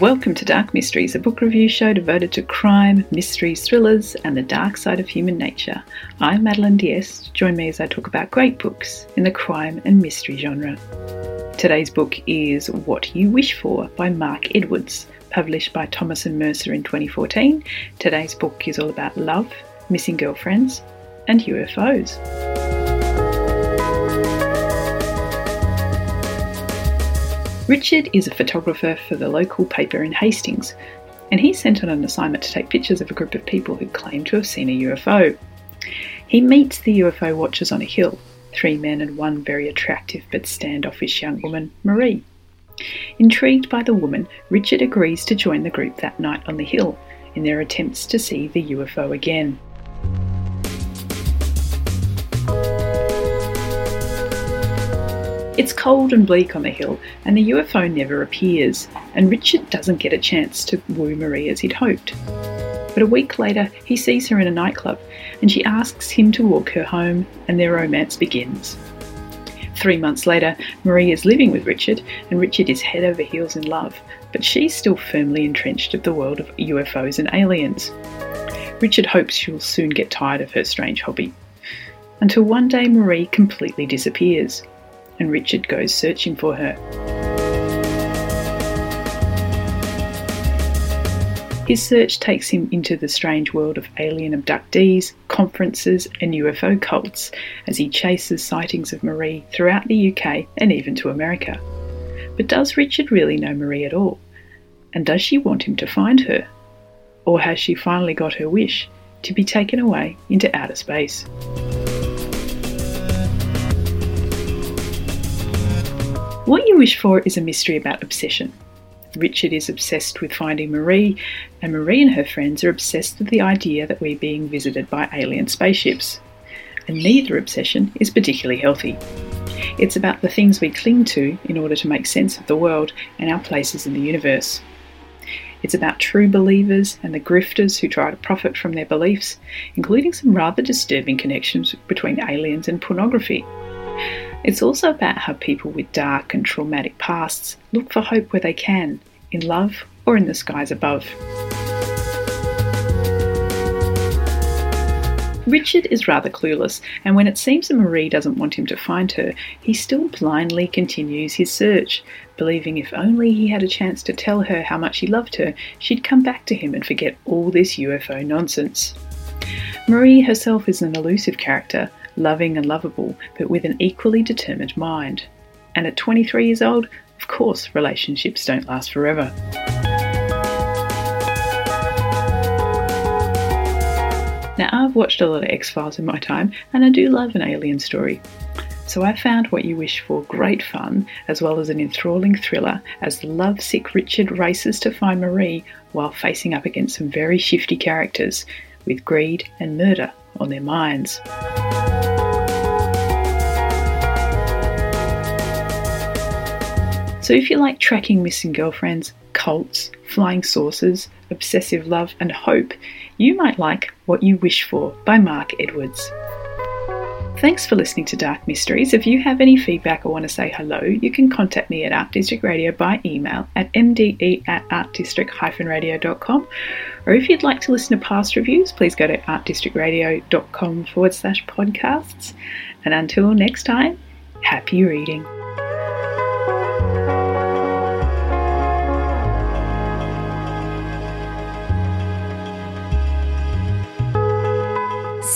Welcome to Dark Mysteries, a book review show devoted to crime, mysteries, thrillers, and the dark side of human nature. I'm Madeleine d'Este. Join me as I talk about great books in the crime and mystery genre. Today's book is What You Wish For by Mark Edwards, published by Thomas and Mercer in 2014. Today's book is all about love, missing girlfriends, and UFOs. Richard is a photographer for the local paper in Hastings, and he's sent on an assignment to take pictures of a group of people who claim to have seen a UFO. He meets the UFO watchers on a hill three men and one very attractive but standoffish young woman, Marie. Intrigued by the woman, Richard agrees to join the group that night on the hill in their attempts to see the UFO again. It's cold and bleak on the hill, and the UFO never appears, and Richard doesn't get a chance to woo Marie as he'd hoped. But a week later, he sees her in a nightclub, and she asks him to walk her home, and their romance begins. Three months later, Marie is living with Richard, and Richard is head over heels in love, but she's still firmly entrenched of the world of UFOs and aliens. Richard hopes she'll soon get tired of her strange hobby. Until one day, Marie completely disappears and Richard goes searching for her. His search takes him into the strange world of alien abductees, conferences, and UFO cults as he chases sightings of Marie throughout the UK and even to America. But does Richard really know Marie at all? And does she want him to find her? Or has she finally got her wish to be taken away into outer space? What You Wish For is a mystery about obsession. Richard is obsessed with finding Marie, and Marie and her friends are obsessed with the idea that we're being visited by alien spaceships. And neither obsession is particularly healthy. It's about the things we cling to in order to make sense of the world and our places in the universe. It's about true believers and the grifters who try to profit from their beliefs, including some rather disturbing connections between aliens and pornography. It's also about how people with dark and traumatic pasts look for hope where they can, in love or in the skies above. Richard is rather clueless, and when it seems that Marie doesn't want him to find her, he still blindly continues his search, believing if only he had a chance to tell her how much he loved her, she'd come back to him and forget all this UFO nonsense. Marie herself is an elusive character, loving and lovable, but with an equally determined mind. And at 23 years old, of course, relationships don't last forever. Now, I've watched a lot of X Files in my time, and I do love an alien story. So I found What You Wish For great fun, as well as an enthralling thriller as lovesick Richard races to find Marie while facing up against some very shifty characters with greed and murder on their minds. So, if you like tracking missing girlfriends, cults, flying saucers, obsessive love, and hope, you might like What You Wish For by Mark Edwards. Thanks for listening to Dark Mysteries. If you have any feedback or want to say hello, you can contact me at Art District Radio by email at mde at artdistrict-radio.com. Or if you'd like to listen to past reviews, please go to artdistrictradio.com forward slash podcasts. And until next time, happy reading.